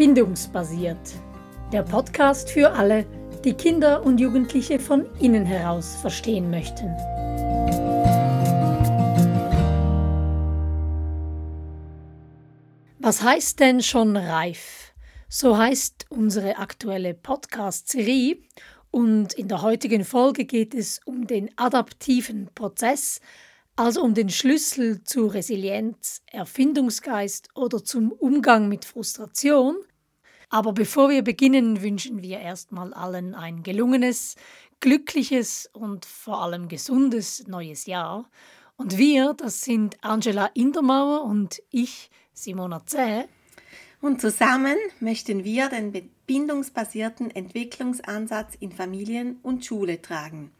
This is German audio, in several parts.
Bindungsbasiert. Der Podcast für alle, die Kinder und Jugendliche von innen heraus verstehen möchten. Was heißt denn schon reif? So heißt unsere aktuelle Podcast-Serie und in der heutigen Folge geht es um den adaptiven Prozess, also um den Schlüssel zu Resilienz, Erfindungsgeist oder zum Umgang mit Frustration. Aber bevor wir beginnen, wünschen wir erstmal allen ein gelungenes, glückliches und vor allem gesundes neues Jahr. Und wir, das sind Angela Indermauer und ich, Simona Zäh. Und zusammen möchten wir den bindungsbasierten Entwicklungsansatz in Familien und Schule tragen.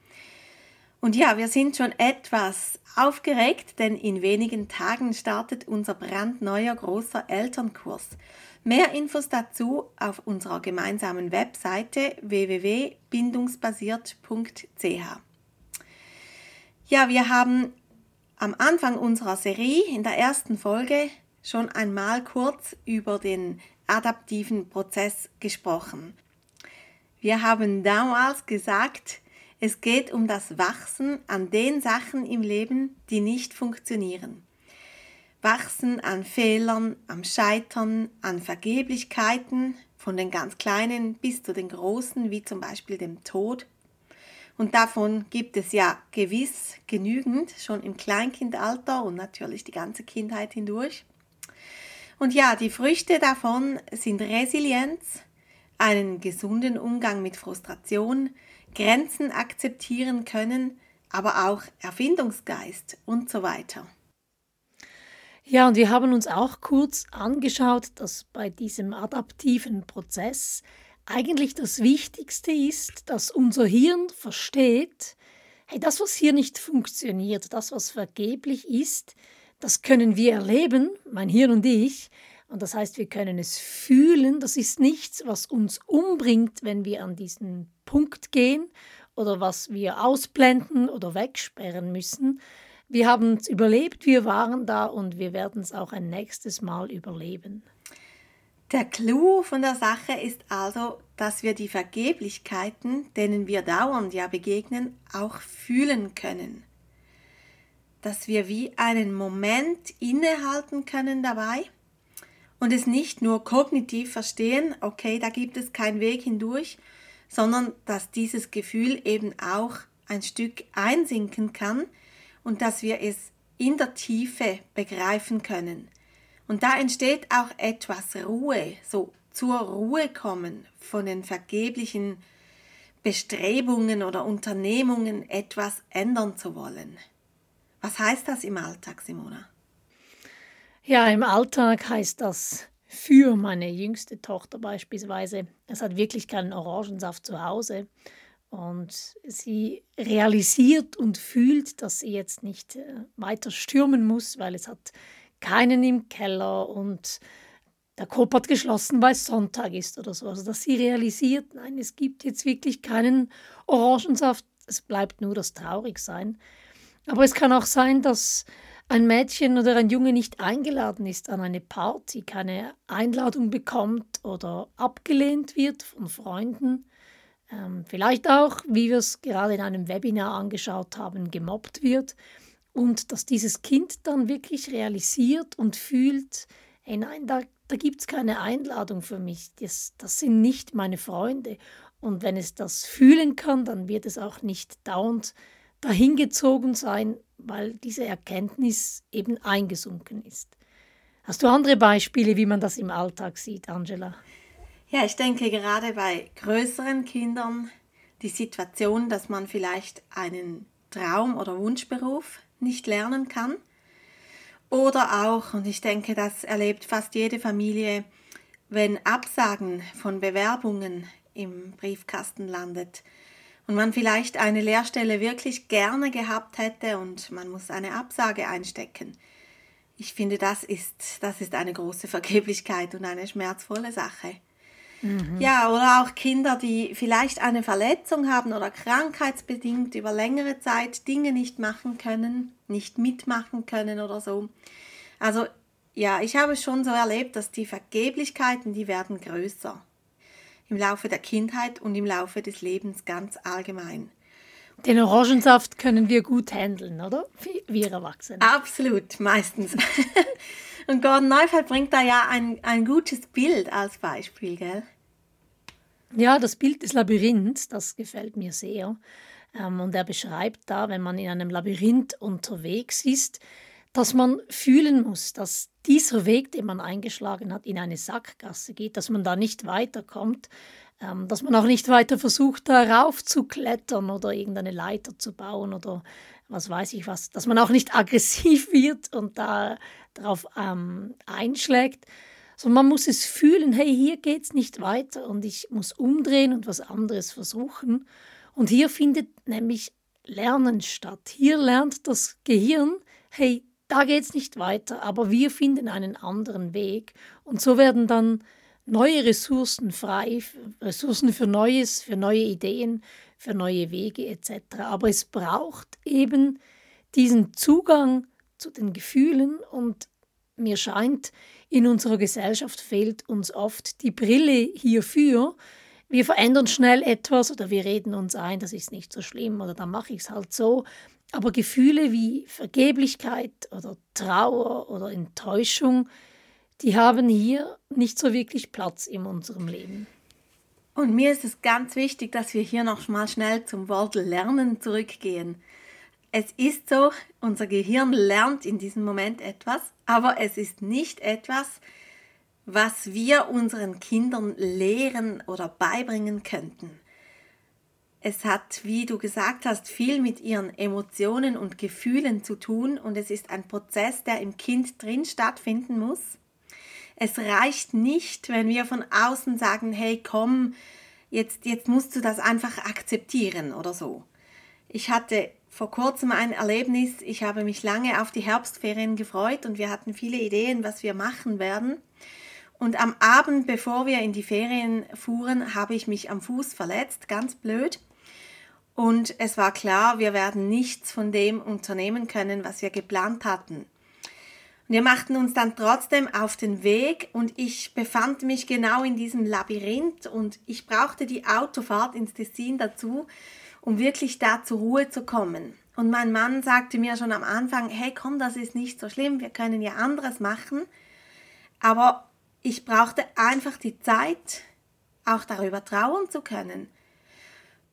Und ja, wir sind schon etwas aufgeregt, denn in wenigen Tagen startet unser brandneuer großer Elternkurs. Mehr Infos dazu auf unserer gemeinsamen Webseite www.bindungsbasiert.ch. Ja, wir haben am Anfang unserer Serie in der ersten Folge schon einmal kurz über den adaptiven Prozess gesprochen. Wir haben damals gesagt, es geht um das Wachsen an den Sachen im Leben, die nicht funktionieren. Wachsen an Fehlern, am Scheitern, an Vergeblichkeiten, von den ganz kleinen bis zu den großen, wie zum Beispiel dem Tod. Und davon gibt es ja gewiss genügend, schon im Kleinkindalter und natürlich die ganze Kindheit hindurch. Und ja, die Früchte davon sind Resilienz, einen gesunden Umgang mit Frustration, Grenzen akzeptieren können, aber auch Erfindungsgeist und so weiter. Ja, und wir haben uns auch kurz angeschaut, dass bei diesem adaptiven Prozess eigentlich das Wichtigste ist, dass unser Hirn versteht, hey, das, was hier nicht funktioniert, das, was vergeblich ist, das können wir erleben, mein Hirn und ich, und das heißt, wir können es fühlen. Das ist nichts, was uns umbringt, wenn wir an diesen Punkt gehen oder was wir ausblenden oder wegsperren müssen. Wir haben es überlebt, wir waren da und wir werden es auch ein nächstes Mal überleben. Der Clou von der Sache ist also, dass wir die Vergeblichkeiten, denen wir dauernd ja begegnen, auch fühlen können. Dass wir wie einen Moment innehalten können dabei und es nicht nur kognitiv verstehen, okay, da gibt es keinen Weg hindurch, sondern dass dieses Gefühl eben auch ein Stück einsinken kann und dass wir es in der Tiefe begreifen können. Und da entsteht auch etwas Ruhe, so zur Ruhe kommen von den vergeblichen Bestrebungen oder Unternehmungen, etwas ändern zu wollen. Was heißt das im Alltag, Simona? Ja, im Alltag heißt das für meine jüngste Tochter beispielsweise, es hat wirklich keinen Orangensaft zu Hause. Und sie realisiert und fühlt, dass sie jetzt nicht äh, weiter stürmen muss, weil es hat keinen im Keller und der Coop hat geschlossen, weil es Sonntag ist oder so. Also dass sie realisiert, nein, es gibt jetzt wirklich keinen Orangensaft, es bleibt nur das Traurigsein. Aber es kann auch sein, dass ein Mädchen oder ein Junge nicht eingeladen ist an eine Party, keine Einladung bekommt oder abgelehnt wird von Freunden, ähm, vielleicht auch, wie wir es gerade in einem Webinar angeschaut haben, gemobbt wird und dass dieses Kind dann wirklich realisiert und fühlt, hey nein, da, da gibt es keine Einladung für mich, das, das sind nicht meine Freunde. Und wenn es das fühlen kann, dann wird es auch nicht dauernd dahingezogen sein, weil diese Erkenntnis eben eingesunken ist. Hast du andere Beispiele, wie man das im Alltag sieht, Angela? Ja, ich denke gerade bei größeren Kindern die Situation, dass man vielleicht einen Traum- oder Wunschberuf nicht lernen kann. Oder auch, und ich denke, das erlebt fast jede Familie, wenn Absagen von Bewerbungen im Briefkasten landet und man vielleicht eine Lehrstelle wirklich gerne gehabt hätte und man muss eine Absage einstecken. Ich finde, das ist, das ist eine große Vergeblichkeit und eine schmerzvolle Sache. Mhm. Ja, oder auch Kinder, die vielleicht eine Verletzung haben oder krankheitsbedingt über längere Zeit Dinge nicht machen können, nicht mitmachen können oder so. Also ja, ich habe schon so erlebt, dass die Vergeblichkeiten, die werden größer im Laufe der Kindheit und im Laufe des Lebens ganz allgemein. Den Orangensaft können wir gut handeln, oder? Wir Erwachsene. Absolut, meistens. und Gordon Neufeld bringt da ja ein, ein gutes Bild als Beispiel, gell? Ja, das Bild des Labyrinths, das gefällt mir sehr. Ähm, und er beschreibt da, wenn man in einem Labyrinth unterwegs ist, dass man fühlen muss, dass dieser Weg, den man eingeschlagen hat, in eine Sackgasse geht, dass man da nicht weiterkommt, ähm, dass man auch nicht weiter versucht, darauf zu klettern oder irgendeine Leiter zu bauen oder was weiß ich was, dass man auch nicht aggressiv wird und da darauf ähm, einschlägt, sondern man muss es fühlen, hey, hier geht es nicht weiter und ich muss umdrehen und was anderes versuchen. Und hier findet nämlich Lernen statt. Hier lernt das Gehirn, hey, da geht es nicht weiter, aber wir finden einen anderen Weg. Und so werden dann neue Ressourcen frei, Ressourcen für Neues, für neue Ideen, für neue Wege etc. Aber es braucht eben diesen Zugang zu den Gefühlen und mir scheint, in unserer Gesellschaft fehlt uns oft die Brille hierfür. Wir verändern schnell etwas oder wir reden uns ein, das ist nicht so schlimm oder dann mache ich es halt so. Aber Gefühle wie Vergeblichkeit oder Trauer oder Enttäuschung, die haben hier nicht so wirklich Platz in unserem Leben. Und mir ist es ganz wichtig, dass wir hier noch mal schnell zum Wort Lernen zurückgehen. Es ist so, unser Gehirn lernt in diesem Moment etwas, aber es ist nicht etwas, was wir unseren Kindern lehren oder beibringen könnten. Es hat, wie du gesagt hast, viel mit ihren Emotionen und Gefühlen zu tun und es ist ein Prozess, der im Kind drin stattfinden muss. Es reicht nicht, wenn wir von außen sagen, hey, komm, jetzt, jetzt musst du das einfach akzeptieren oder so. Ich hatte vor kurzem ein Erlebnis, ich habe mich lange auf die Herbstferien gefreut und wir hatten viele Ideen, was wir machen werden. Und am Abend, bevor wir in die Ferien fuhren, habe ich mich am Fuß verletzt, ganz blöd. Und es war klar, wir werden nichts von dem unternehmen können, was wir geplant hatten. Wir machten uns dann trotzdem auf den Weg und ich befand mich genau in diesem Labyrinth und ich brauchte die Autofahrt ins Tessin dazu, um wirklich da zur Ruhe zu kommen. Und mein Mann sagte mir schon am Anfang, hey komm, das ist nicht so schlimm, wir können ja anderes machen. Aber ich brauchte einfach die Zeit, auch darüber trauern zu können.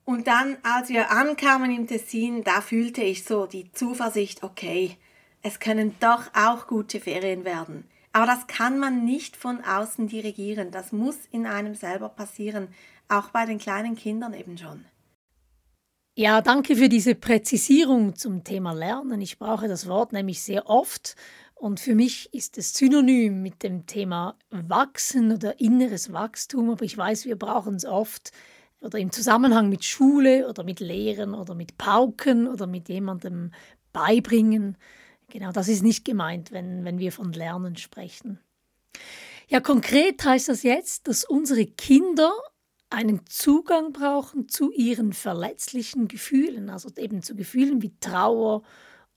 Und dann, als wir ankamen im Tessin, da fühlte ich so die Zuversicht, okay, es können doch auch gute Ferien werden. Aber das kann man nicht von außen dirigieren. Das muss in einem selber passieren, auch bei den kleinen Kindern eben schon. Ja, danke für diese Präzisierung zum Thema Lernen. Ich brauche das Wort nämlich sehr oft und für mich ist es synonym mit dem Thema Wachsen oder inneres Wachstum, aber ich weiß, wir brauchen es oft oder im Zusammenhang mit Schule oder mit Lehren oder mit Pauken oder mit jemandem beibringen. Genau, das ist nicht gemeint, wenn, wenn wir von Lernen sprechen. Ja, konkret heißt das jetzt, dass unsere Kinder einen Zugang brauchen zu ihren verletzlichen Gefühlen, also eben zu Gefühlen wie Trauer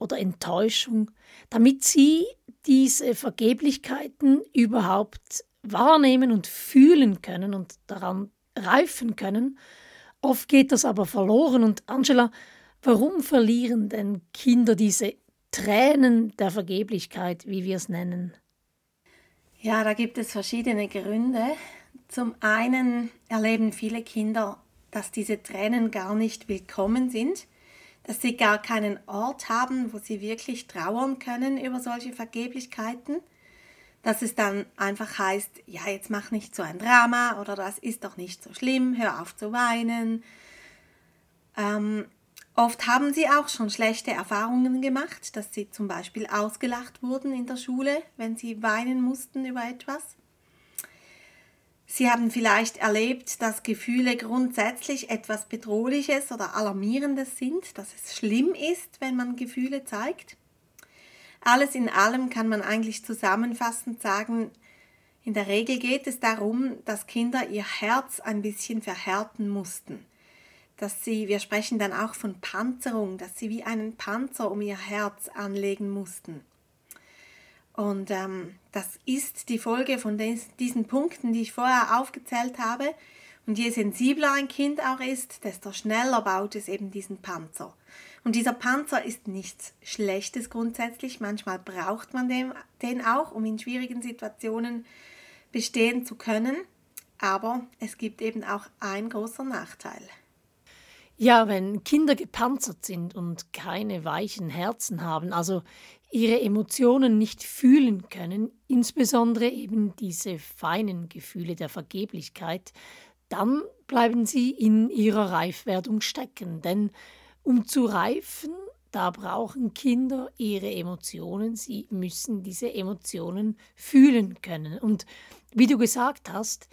oder Enttäuschung, damit sie diese Vergeblichkeiten überhaupt wahrnehmen und fühlen können und daran reifen können. Oft geht das aber verloren. Und Angela, warum verlieren denn Kinder diese Tränen der Vergeblichkeit, wie wir es nennen? Ja, da gibt es verschiedene Gründe. Zum einen erleben viele Kinder, dass diese Tränen gar nicht willkommen sind, dass sie gar keinen Ort haben, wo sie wirklich trauern können über solche Vergeblichkeiten dass es dann einfach heißt, ja, jetzt mach nicht so ein Drama oder das ist doch nicht so schlimm, hör auf zu weinen. Ähm, oft haben sie auch schon schlechte Erfahrungen gemacht, dass sie zum Beispiel ausgelacht wurden in der Schule, wenn sie weinen mussten über etwas. Sie haben vielleicht erlebt, dass Gefühle grundsätzlich etwas Bedrohliches oder Alarmierendes sind, dass es schlimm ist, wenn man Gefühle zeigt. Alles in allem kann man eigentlich zusammenfassend sagen, in der Regel geht es darum, dass Kinder ihr Herz ein bisschen verhärten mussten. Dass sie, wir sprechen dann auch von Panzerung, dass sie wie einen Panzer um ihr Herz anlegen mussten. Und ähm, das ist die Folge von des, diesen Punkten, die ich vorher aufgezählt habe. Und je sensibler ein Kind auch ist, desto schneller baut es eben diesen Panzer. Und dieser Panzer ist nichts Schlechtes grundsätzlich. Manchmal braucht man den, den auch, um in schwierigen Situationen bestehen zu können. Aber es gibt eben auch einen großen Nachteil. Ja, wenn Kinder gepanzert sind und keine weichen Herzen haben, also ihre Emotionen nicht fühlen können, insbesondere eben diese feinen Gefühle der Vergeblichkeit, dann bleiben sie in ihrer Reifwerdung stecken. Denn um zu reifen, da brauchen Kinder ihre Emotionen, sie müssen diese Emotionen fühlen können. Und wie du gesagt hast,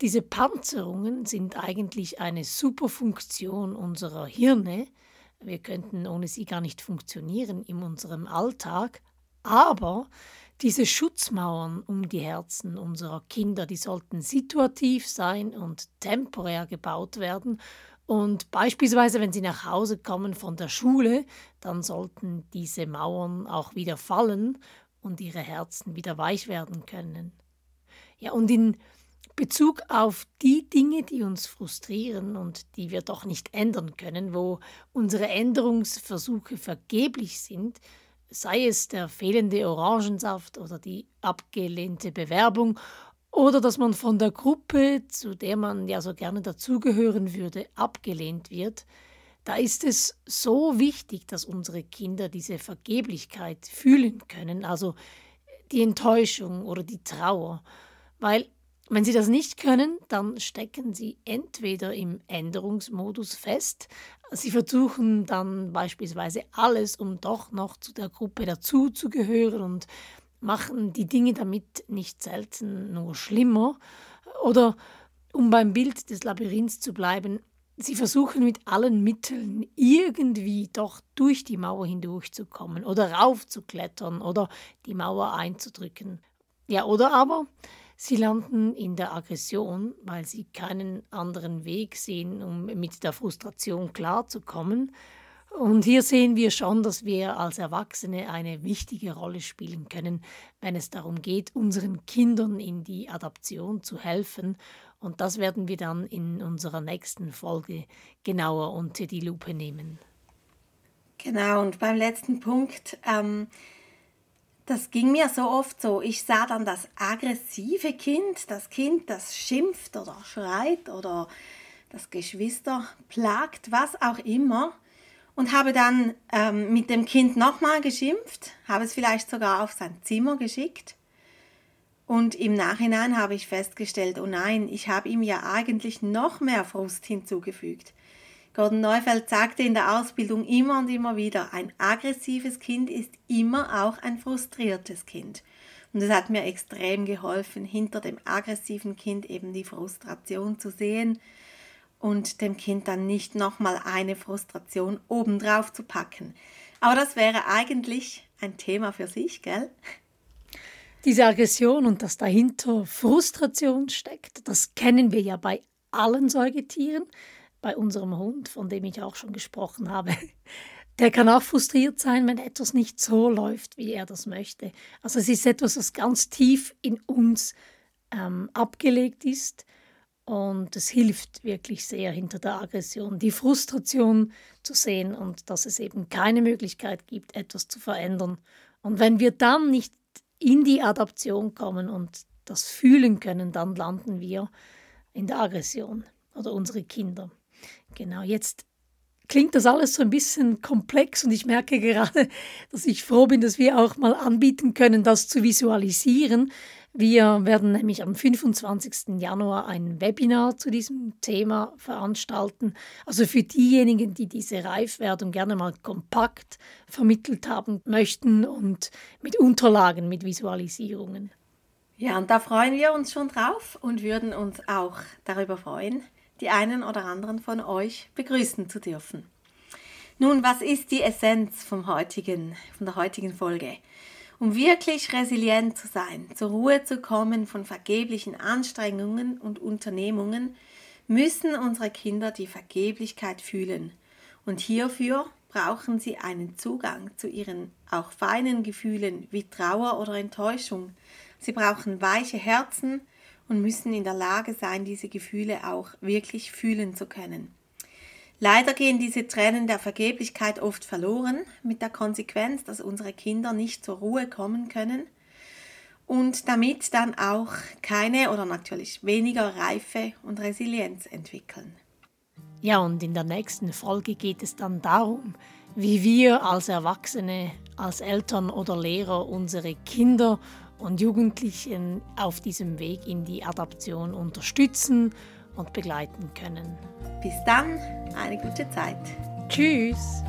diese Panzerungen sind eigentlich eine super Funktion unserer Hirne. Wir könnten ohne sie gar nicht funktionieren in unserem Alltag. Aber diese Schutzmauern um die Herzen unserer Kinder, die sollten situativ sein und temporär gebaut werden. Und beispielsweise, wenn sie nach Hause kommen von der Schule, dann sollten diese Mauern auch wieder fallen und ihre Herzen wieder weich werden können. Ja, und in Bezug auf die Dinge, die uns frustrieren und die wir doch nicht ändern können, wo unsere Änderungsversuche vergeblich sind, sei es der fehlende Orangensaft oder die abgelehnte Bewerbung oder dass man von der Gruppe, zu der man ja so gerne dazugehören würde, abgelehnt wird, da ist es so wichtig, dass unsere Kinder diese Vergeblichkeit fühlen können, also die Enttäuschung oder die Trauer, weil wenn Sie das nicht können, dann stecken Sie entweder im Änderungsmodus fest. Sie versuchen dann beispielsweise alles, um doch noch zu der Gruppe dazuzugehören und machen die Dinge damit nicht selten nur schlimmer. Oder um beim Bild des Labyrinths zu bleiben, Sie versuchen mit allen Mitteln irgendwie doch durch die Mauer hindurchzukommen oder raufzuklettern oder die Mauer einzudrücken. Ja, oder aber Sie landen in der Aggression, weil sie keinen anderen Weg sehen, um mit der Frustration klarzukommen. Und hier sehen wir schon, dass wir als Erwachsene eine wichtige Rolle spielen können, wenn es darum geht, unseren Kindern in die Adaption zu helfen. Und das werden wir dann in unserer nächsten Folge genauer unter die Lupe nehmen. Genau, und beim letzten Punkt ähm, das ging mir so oft so. Ich sah dann das aggressive Kind, das Kind, das schimpft oder schreit oder das Geschwister plagt, was auch immer. Und habe dann ähm, mit dem Kind nochmal geschimpft, habe es vielleicht sogar auf sein Zimmer geschickt. Und im Nachhinein habe ich festgestellt, oh nein, ich habe ihm ja eigentlich noch mehr Frust hinzugefügt. Gordon Neufeld sagte in der Ausbildung immer und immer wieder, ein aggressives Kind ist immer auch ein frustriertes Kind. Und es hat mir extrem geholfen, hinter dem aggressiven Kind eben die Frustration zu sehen und dem Kind dann nicht nochmal eine Frustration obendrauf zu packen. Aber das wäre eigentlich ein Thema für sich, gell? Diese Aggression und dass dahinter Frustration steckt, das kennen wir ja bei allen Säugetieren bei unserem Hund, von dem ich auch schon gesprochen habe, der kann auch frustriert sein, wenn etwas nicht so läuft, wie er das möchte. Also es ist etwas, was ganz tief in uns ähm, abgelegt ist und es hilft wirklich sehr hinter der Aggression, die Frustration zu sehen und dass es eben keine Möglichkeit gibt, etwas zu verändern. Und wenn wir dann nicht in die Adaption kommen und das fühlen können, dann landen wir in der Aggression oder unsere Kinder. Genau, jetzt klingt das alles so ein bisschen komplex und ich merke gerade, dass ich froh bin, dass wir auch mal anbieten können, das zu visualisieren. Wir werden nämlich am 25. Januar ein Webinar zu diesem Thema veranstalten. Also für diejenigen, die diese Reifwerdung gerne mal kompakt vermittelt haben möchten und mit Unterlagen, mit Visualisierungen. Ja, und da freuen wir uns schon drauf und würden uns auch darüber freuen, die einen oder anderen von euch begrüßen zu dürfen. Nun, was ist die Essenz vom heutigen, von der heutigen Folge? Um wirklich resilient zu sein, zur Ruhe zu kommen von vergeblichen Anstrengungen und Unternehmungen, müssen unsere Kinder die Vergeblichkeit fühlen. Und hierfür brauchen sie einen Zugang zu ihren auch feinen Gefühlen wie Trauer oder Enttäuschung. Sie brauchen weiche Herzen und müssen in der Lage sein, diese Gefühle auch wirklich fühlen zu können. Leider gehen diese Tränen der Vergeblichkeit oft verloren, mit der Konsequenz, dass unsere Kinder nicht zur Ruhe kommen können und damit dann auch keine oder natürlich weniger Reife und Resilienz entwickeln. Ja, und in der nächsten Folge geht es dann darum, wie wir als Erwachsene, als Eltern oder Lehrer unsere Kinder und Jugendlichen auf diesem Weg in die Adaption unterstützen und begleiten können. Bis dann, eine gute Zeit. Tschüss.